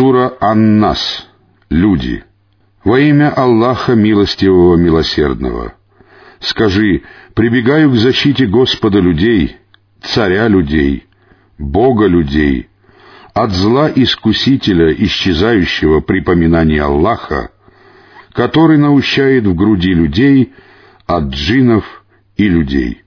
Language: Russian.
Сура Аннас. Люди. Во имя Аллаха Милостивого Милосердного. Скажи, прибегаю к защите Господа людей, Царя людей, Бога людей, от зла искусителя, исчезающего при поминании Аллаха, который наущает в груди людей от джинов и людей.